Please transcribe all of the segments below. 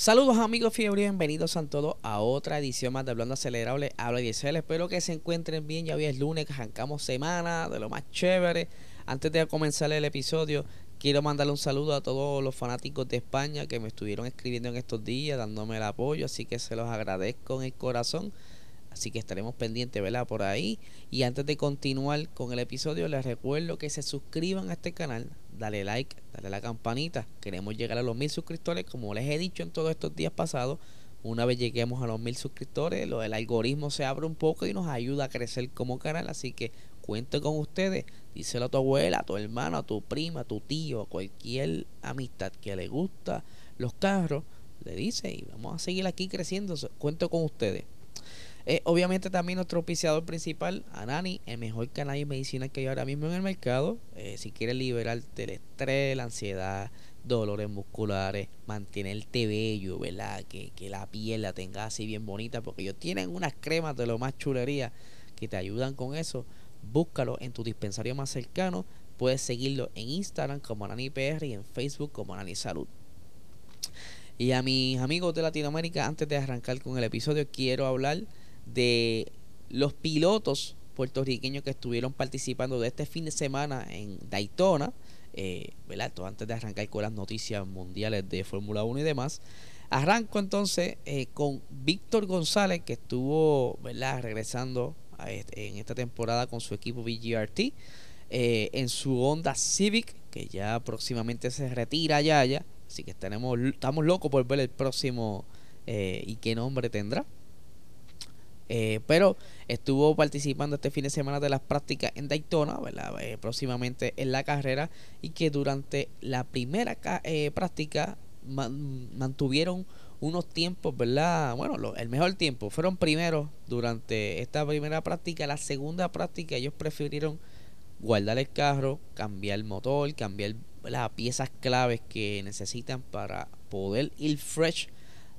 Saludos amigos fiebre, bienvenidos a todos a otra edición más de Hablando Acelerable. Habla Diesel, espero que se encuentren bien. Ya hoy es lunes, arrancamos semana de lo más chévere. Antes de comenzar el episodio, quiero mandarle un saludo a todos los fanáticos de España que me estuvieron escribiendo en estos días, dándome el apoyo, así que se los agradezco en el corazón. Así que estaremos pendientes, ¿verdad? Por ahí. Y antes de continuar con el episodio, les recuerdo que se suscriban a este canal, dale like, dale a la campanita. Queremos llegar a los mil suscriptores, como les he dicho en todos estos días pasados. Una vez lleguemos a los mil suscriptores, lo del algoritmo se abre un poco y nos ayuda a crecer como canal. Así que cuento con ustedes. Díselo a tu abuela, a tu hermano, a tu prima, a tu tío, a cualquier amistad que le gusta los carros. Le dice y vamos a seguir aquí creciendo. Cuento con ustedes. Eh, obviamente también nuestro auspiciador principal, Anani, el mejor canal de medicina que hay ahora mismo en el mercado. Eh, si quieres liberarte del estrés, la ansiedad, dolores musculares, mantenerte bello, ¿verdad? Que, que la piel la tenga así bien bonita, porque ellos tienen unas cremas de lo más chulería que te ayudan con eso. Búscalo en tu dispensario más cercano. Puedes seguirlo en Instagram como AnaniPR y en Facebook como Anani Salud. Y a mis amigos de Latinoamérica, antes de arrancar con el episodio, quiero hablar de los pilotos puertorriqueños que estuvieron participando de este fin de semana en Daytona, eh, ¿verdad? antes de arrancar con las noticias mundiales de Fórmula 1 y demás. Arranco entonces eh, con Víctor González, que estuvo ¿verdad? regresando en esta temporada con su equipo VGRT, eh, en su Honda Civic, que ya próximamente se retira ya, ya. Así que estaremos, estamos locos por ver el próximo y qué nombre tendrá. Eh, pero estuvo participando este fin de semana de las prácticas en Daytona, eh, próximamente en la carrera, y que durante la primera eh, práctica mantuvieron unos tiempos, ¿verdad? Bueno, el mejor tiempo. Fueron primeros durante esta primera práctica. La segunda práctica ellos prefirieron guardar el carro, cambiar el motor, cambiar las piezas claves que necesitan para poder ir fresh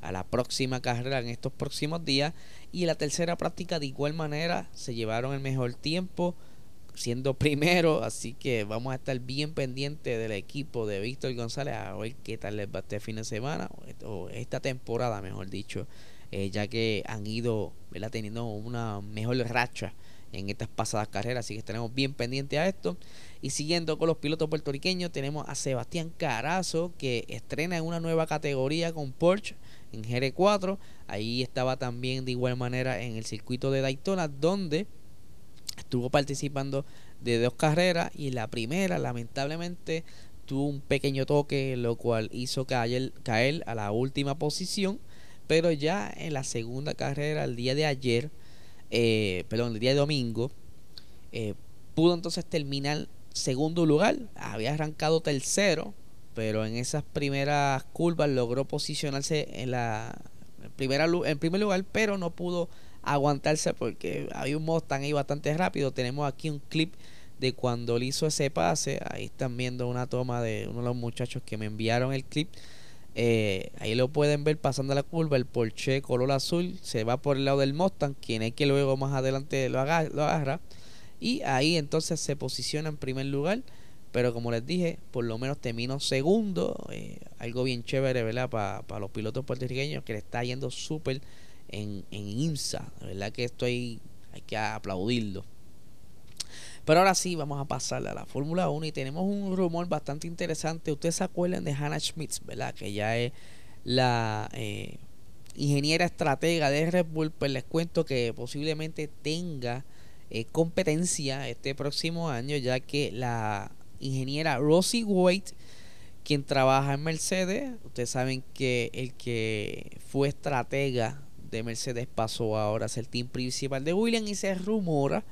a la próxima carrera en estos próximos días. Y la tercera práctica de igual manera se llevaron el mejor tiempo siendo primero, así que vamos a estar bien pendientes del equipo de Víctor González a ver qué tal les va este fin de semana o esta temporada, mejor dicho, eh, ya que han ido teniendo una mejor racha en estas pasadas carreras, así que estaremos bien pendientes a esto. Y siguiendo con los pilotos puertorriqueños, tenemos a Sebastián Carazo que estrena en una nueva categoría con Porsche en GR4. Ahí estaba también de igual manera en el circuito de Daytona, donde estuvo participando de dos carreras y la primera lamentablemente tuvo un pequeño toque, lo cual hizo caer, caer a la última posición. Pero ya en la segunda carrera, el día de ayer, eh, perdón, el día de domingo, eh, pudo entonces terminar segundo lugar. Había arrancado tercero, pero en esas primeras curvas logró posicionarse en la primera en primer lugar, pero no pudo aguantarse porque hay un Mustang ahí bastante rápido. Tenemos aquí un clip de cuando él hizo ese pase. Ahí están viendo una toma de uno de los muchachos que me enviaron el clip. Eh, ahí lo pueden ver pasando la curva. El Porsche color azul se va por el lado del Mustang, quien es que luego más adelante lo agarra. Y ahí entonces se posiciona en primer lugar. Pero como les dije, por lo menos terminó segundo. Eh, algo bien chévere, ¿verdad? Para los pilotos puertorriqueños que le está yendo súper en, en IMSA. verdad que estoy, hay que aplaudirlo. Pero ahora sí, vamos a pasar a la Fórmula 1 y tenemos un rumor bastante interesante. Ustedes se acuerdan de Hannah Schmitz, ¿verdad? Que ya es la eh, ingeniera estratega de Red Bull. Pues les cuento que posiblemente tenga eh, competencia este próximo año, ya que la ingeniera Rosie White, quien trabaja en Mercedes. Ustedes saben que el que fue estratega de Mercedes pasó ahora a ser team principal de Williams y se rumora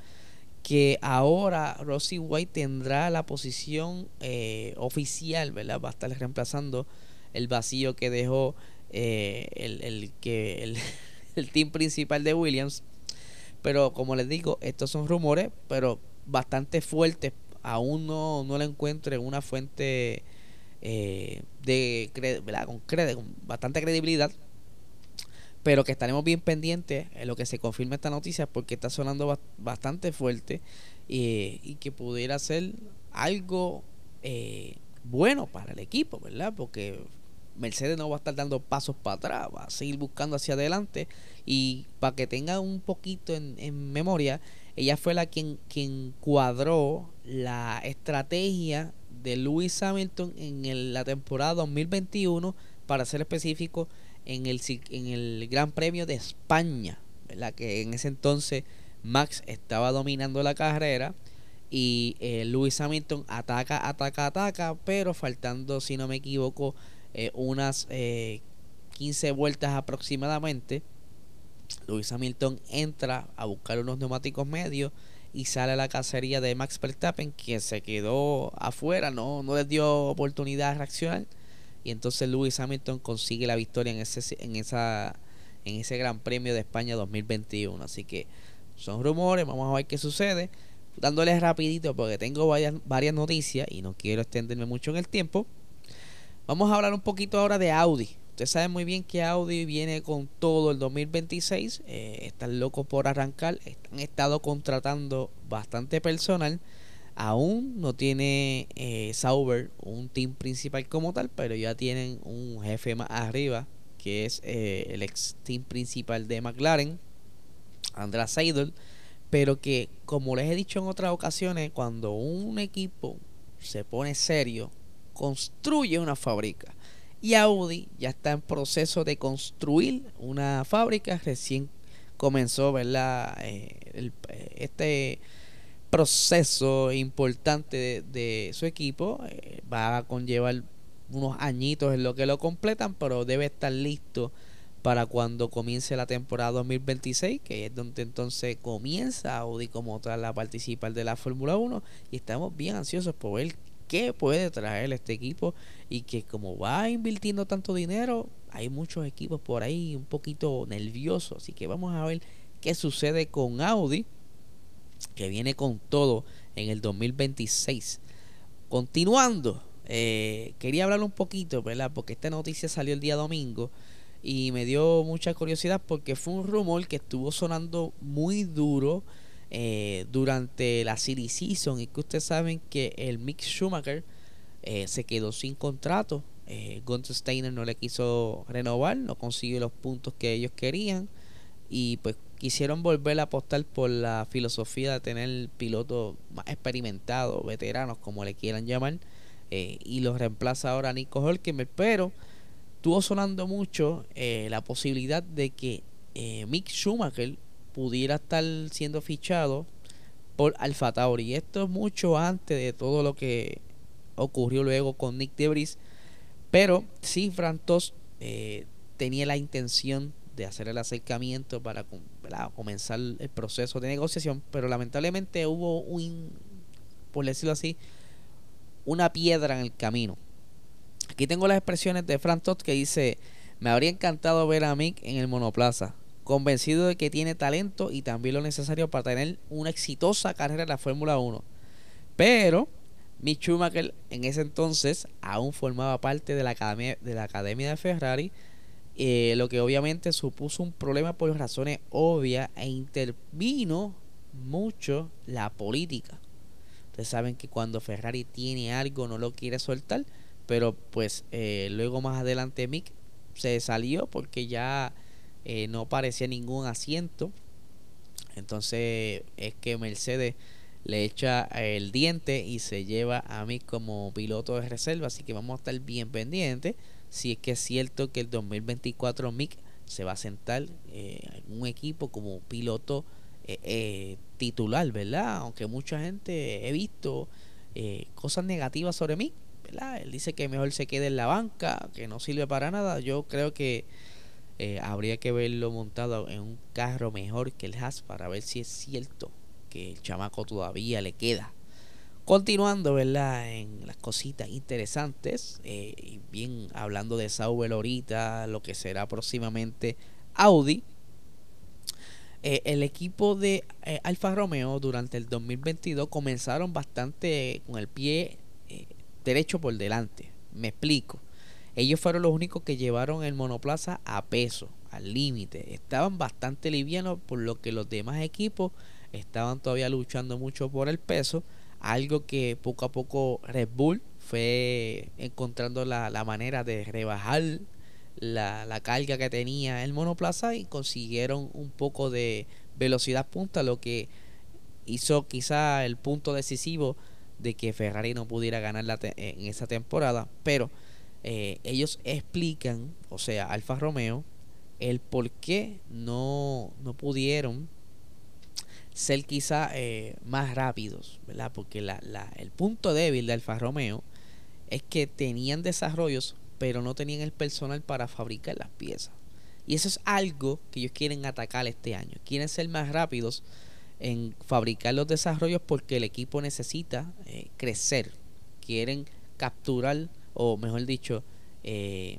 que ahora Rosie White tendrá la posición eh, oficial, ¿verdad? Va a estar reemplazando el vacío que dejó eh, el, el, que el, el team principal de Williams. Pero como les digo, estos son rumores, pero bastante fuertes. Aún no, no le encuentro una fuente eh, de Con, con bastante credibilidad. Pero que estaremos bien pendientes en lo que se confirme esta noticia porque está sonando bastante fuerte y que pudiera ser algo eh, bueno para el equipo, ¿verdad? Porque Mercedes no va a estar dando pasos para atrás, va a seguir buscando hacia adelante. Y para que tengan un poquito en, memoria, ella fue la quien, quien cuadró la estrategia de Lewis Hamilton en la temporada 2021, para ser específico, en el, en el Gran Premio de España, ¿verdad? Que en ese entonces Max estaba dominando la carrera y eh, Lewis Hamilton ataca, ataca, ataca, pero faltando, si no me equivoco, eh, unas 15 eh, vueltas aproximadamente, Lewis Hamilton entra a buscar unos neumáticos medios y sale a la cacería de Max Verstappen, quien se quedó afuera, no, no les dio oportunidad de reaccionar. Y entonces Lewis Hamilton consigue la victoria en ese, en esa, en ese Gran Premio de España 2021. Así que son rumores, vamos a ver qué sucede dándoles rapidito porque tengo varias, varias noticias y no quiero extenderme mucho en el tiempo. Vamos a hablar un poquito ahora de Audi. Ustedes saben muy bien que Audi viene con todo el 2026. Eh, están locos por arrancar. Han estado contratando bastante personal. Aún no tiene eh, Sauber un team principal como tal, pero ya tienen un jefe más arriba, que es eh, el ex team principal de McLaren, András Seidel pero que como les he dicho en otras ocasiones, cuando un equipo se pone serio, construye una fábrica. Y Audi ya está en proceso de construir una fábrica, recién comenzó ¿verdad? Eh, eh, este proceso importante de, su equipo. Eh, va a conllevar unos añitos en lo que lo completan, pero debe estar listo para cuando comience la temporada 2026, que es donde entonces comienza Audi como tal a participar de la Fórmula 1 y estamos bien ansiosos por ver qué puede traer este equipo y que como va invirtiendo tanto dinero, hay muchos equipos por ahí un poquito nerviosos, así que vamos a ver qué sucede con Audi, que viene con todo en el 2026. Continuando, eh, quería hablar un poquito, ¿verdad? Porque esta noticia salió el día domingo y me dio mucha curiosidad porque fue un rumor que estuvo sonando muy duro eh, durante la City Season. Y que ustedes saben que el Mick Schumacher eh, se quedó sin contrato. Eh, Gunther Steiner no le quiso renovar, no consiguió los puntos que ellos querían. Y pues quisieron volver a apostar por la filosofía de tener pilotos más experimentados, veteranos como le quieran llamar, eh, y los reemplaza ahora Nico Hulkenberg, pero estuvo sonando mucho eh, la posibilidad de que eh, Mick Schumacher pudiera estar siendo fichado por Alfa Tauri. Esto es mucho antes de todo lo que ocurrió luego con Nick Debris. Pero sí, Frantos eh, tenía la intención de hacer el acercamiento para comenzar el proceso de negociación, pero lamentablemente hubo un, por decirlo así, una piedra en el camino. Aquí tengo las expresiones de Frank Todd que dice, me habría encantado ver a Mick en el monoplaza, convencido de que tiene talento y también lo necesario para tener una exitosa carrera en la Fórmula 1. Pero Mick Schumacher en ese entonces aún formaba parte de la academia de, la academia de Ferrari, eh, lo que obviamente supuso un problema por razones obvias e intervino mucho la política. Ustedes saben que cuando Ferrari tiene algo no lo quiere soltar pero pues eh, luego más adelante Mick se salió porque ya eh, no parecía ningún asiento. Entonces es que Mercedes le echa el diente y se lleva a Mick como piloto de reserva. Así que vamos a estar bien pendientes. Si es que es cierto que el 2024 Mick se va a sentar eh, en un equipo como piloto titular, ¿verdad? Aunque mucha gente he visto cosas negativas sobre Mick él dice que mejor se quede en la banca, que no sirve para nada. Yo creo que eh, habría que verlo montado en un carro mejor que el Haas para ver si es cierto que el chamaco todavía le queda. Continuando, ¿verdad? En las cositas interesantes, eh, y bien hablando de Sauber ahorita, lo que será próximamente Audi. Eh, el equipo de Alfa Romeo durante el 2022 comenzaron bastante con el pie derecho por delante. Me explico. Ellos fueron los únicos que llevaron el monoplaza a peso, al límite. Estaban bastante livianos por lo que los demás equipos estaban todavía luchando mucho por el peso algo que poco a poco Red Bull fue encontrando la, manera de rebajar la, carga que tenía el monoplaza y consiguieron un poco de velocidad punta, lo que hizo quizá el punto decisivo de que Ferrari no pudiera ganar en esa temporada. Pero eh, ellos explican, o sea, Alfa Romeo, el por qué no, no pudieron ser quizá eh, más rápidos, ¿verdad? Porque la, el punto débil de Alfa Romeo es que tenían desarrollos, pero no tenían el personal para fabricar las piezas. Y eso es algo que ellos quieren atacar este año. Quieren ser más rápidos en fabricar los desarrollos porque el equipo necesita eh, crecer. Quieren capturar, o mejor dicho, eh,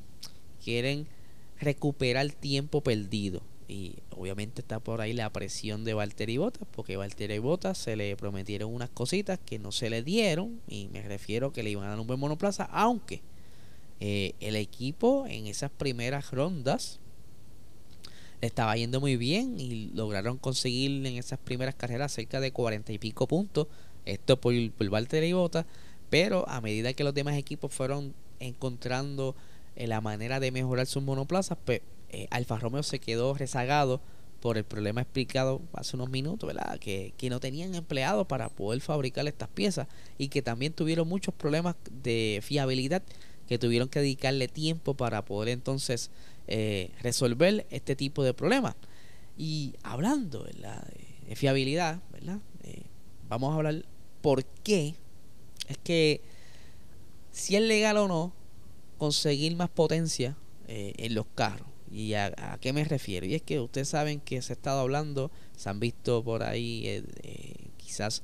quieren recuperar tiempo perdido. Y obviamente está por ahí la presión de Valtteri Bottas, porque Valtteri Bottas se le prometieron unas cositas que no se le dieron, y me refiero que le iban a dar un buen monoplaza, aunque eh, el equipo en esas primeras rondas le estaba yendo muy bien y lograron conseguir en esas primeras carreras cerca de cuarenta y pico puntos, esto por, por Valtteri Bottas, pero a medida que los demás equipos fueron encontrando eh, la manera de mejorar sus monoplazas, pues eh, Alfa Romeo se quedó rezagado por el problema explicado hace unos minutos, ¿verdad? Que, no tenían empleados para poder fabricar estas piezas y que también tuvieron muchos problemas de fiabilidad que tuvieron que dedicarle tiempo para poder entonces eh, resolver este tipo de problemas. Y hablando de fiabilidad, ¿verdad? Vamos a hablar por qué es que si es legal o no conseguir más potencia en los carros. ¿Y a, qué me refiero? Y es que ustedes saben que se ha estado hablando, se han visto por ahí eh, eh, quizás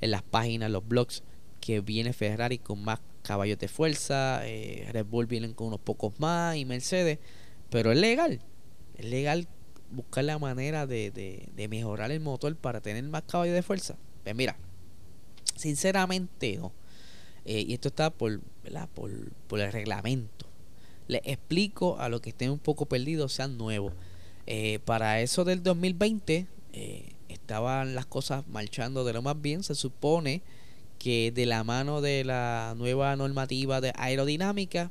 en las páginas, los blogs, que viene Ferrari con más caballos de fuerza, eh, Red Bull vienen con unos pocos más y Mercedes, pero es legal, es legal buscar la manera de, de, mejorar el motor para tener más caballos de fuerza. Pues mira, sinceramente no. y esto está por, por, por el reglamento les explico a los que estén un poco perdidos, sean nuevos. Eh, para eso del 2020 eh, estaban las cosas marchando de lo más bien. Se supone que de la mano de la nueva normativa de aerodinámica,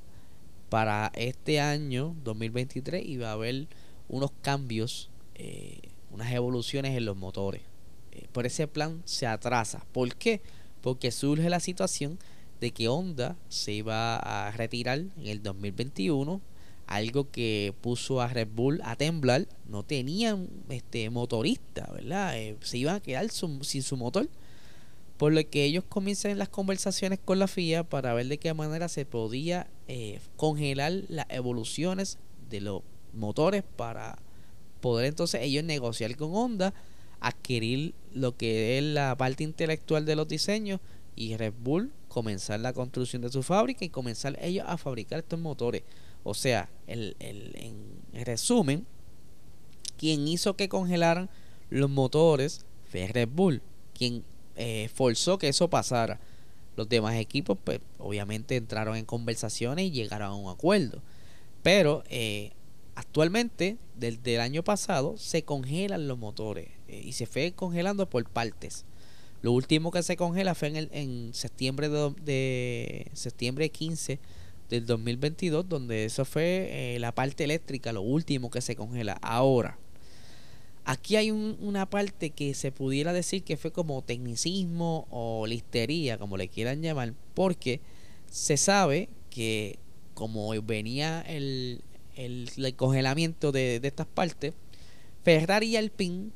para este año 2023 iba a haber unos cambios, eh, unas evoluciones en los motores. Por ese plan se atrasa. ¿Por qué? Porque surge la situación de que Honda se iba a retirar en el 2021 algo que puso a Red Bull a temblar no tenían este motorista verdad eh, se iban a quedar sin su motor por lo que ellos comienzan las conversaciones con la FIA para ver de qué manera se podía eh, congelar las evoluciones de los motores para poder entonces ellos negociar con Honda adquirir lo que es la parte intelectual de los diseños y Red Bull comenzar la construcción de su fábrica y comenzar ellos a fabricar estos motores. O sea, el, el, en resumen, quien hizo que congelaran los motores fue Red Bull, quien eh, forzó que eso pasara. Los demás equipos, pues, obviamente entraron en conversaciones y llegaron a un acuerdo. Pero eh, actualmente, desde el año pasado, se congelan los motores eh, y se fue congelando por partes. Lo último que se congela fue en, el, en septiembre de, septiembre 15 del 2022, donde eso fue eh, la parte eléctrica, lo último que se congela. Ahora, aquí hay una parte que se pudiera decir que fue como tecnicismo o listería, como le quieran llamar, porque se sabe que como venía el, el, congelamiento de, estas partes, Ferrari y Alpine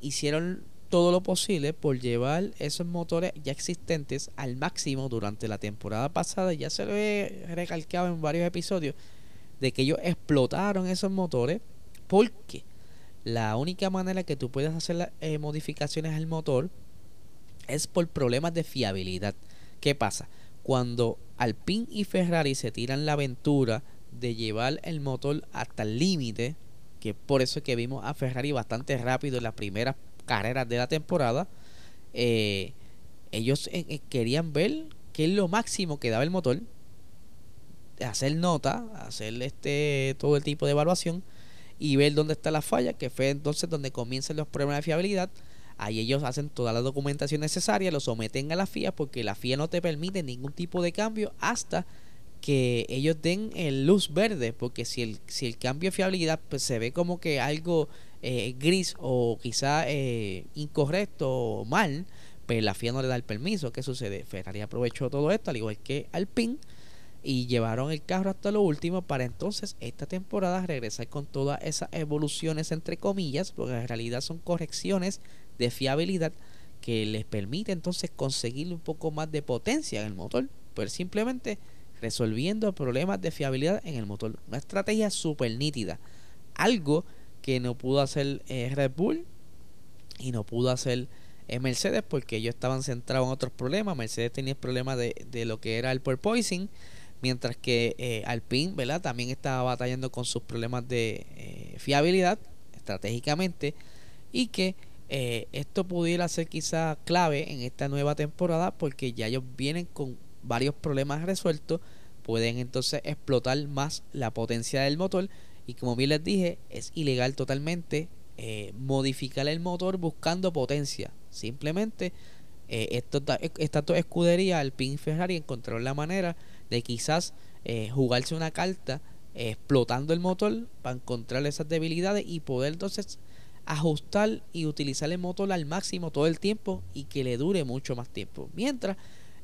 hicieron todo lo posible por llevar esos motores ya existentes al máximo durante la temporada pasada. Ya se lo he recalcado en varios episodios de que ellos explotaron esos motores porque la única manera que tú puedes hacer las eh, modificaciones al motor es por problemas de fiabilidad. ¿Qué pasa? Cuando Alpine y Ferrari se tiran la aventura de llevar el motor hasta el límite, que por eso es que vimos a Ferrari bastante rápido en las primeras carreras de la temporada, eh, ellos eh, eh, querían ver qué es lo máximo que daba el motor, hacer nota, hacer este todo el tipo de evaluación y ver dónde está la falla, que fue entonces donde comienzan los problemas de fiabilidad. Ahí ellos hacen toda la documentación necesaria, lo someten a la FIA porque la FIA no te permite ningún tipo de cambio hasta que ellos den el luz verde, porque si el, si el cambio de fiabilidad pues, se ve como que algo eh, gris o quizá eh, incorrecto o mal, pues la FIA no le da el permiso. ¿Qué sucede? Ferrari aprovechó todo esto, al igual que Alpine, y llevaron el carro hasta lo último para entonces esta temporada regresar con todas esas evoluciones entre comillas, porque en realidad son correcciones de fiabilidad que les permite entonces conseguir un poco más de potencia en el motor, pues simplemente resolviendo problemas de fiabilidad en el motor. Una estrategia súper nítida. Algo que no pudo hacer eh, Red Bull y no pudo hacer eh, Mercedes porque ellos estaban centrados en otros problemas. Mercedes tenía el problema de, lo que era el porpoising, mientras que eh, Alpine ¿verdad? también estaba batallando con sus problemas de fiabilidad estratégicamente y que esto pudiera ser quizá clave en esta nueva temporada porque ya ellos vienen con varios problemas resueltos, pueden entonces explotar más la potencia del motor y como bien les dije, es ilegal totalmente eh, modificar el motor buscando potencia. Simplemente eh, estas dos escuderías, Alpine y Ferrari, encontraron la manera de quizás eh, jugarse una carta explotando el motor para encontrar esas debilidades y poder entonces ajustar y utilizar el motor al máximo todo el tiempo y que le dure mucho más tiempo. Mientras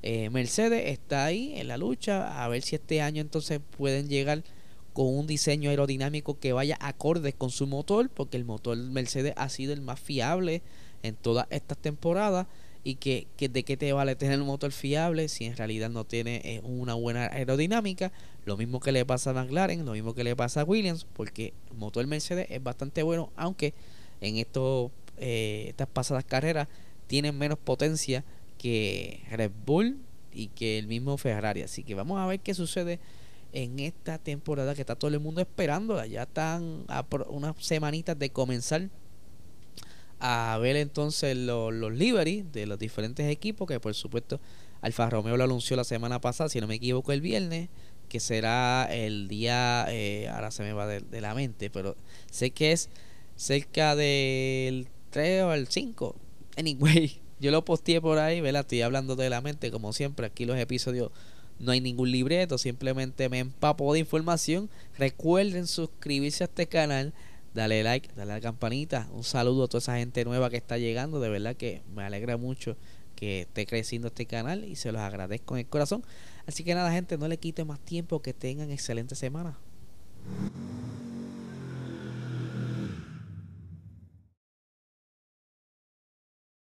eh, Mercedes está ahí en la lucha a ver si este año entonces pueden llegar con un diseño aerodinámico que vaya acorde con su motor, porque el motor Mercedes ha sido el más fiable en todas estas temporadas y que, de qué te vale tener un motor fiable si en realidad no tiene eh, una buena aerodinámica. Lo mismo que le pasa a McLaren, lo mismo que le pasa a Williams, porque el motor Mercedes es bastante bueno, aunque en estos, eh, estas pasadas carreras tienen menos potencia que Red Bull y que el mismo Ferrari. Así que vamos a ver qué sucede en esta temporada que está todo el mundo esperando. Ya están a unas semanitas de comenzar a ver entonces los, los livery de los diferentes equipos que por supuesto Alfa Romeo lo anunció la semana pasada, si no me equivoco el viernes, que será el día, eh, ahora se me va de, de, la mente, pero sé que es cerca del 3 o el 5. Anyway, yo lo posteé por ahí, ¿verdad? Estoy hablando de la mente, como siempre. Aquí los episodios no hay ningún libreto, simplemente me empapo de información. Recuerden suscribirse a este canal, dale like, dale a la campanita. Un saludo a toda esa gente nueva que está llegando. De verdad que me alegra mucho que esté creciendo este canal y se los agradezco en el corazón. Así que nada, gente, no le quite más tiempo. Que tengan excelente semana.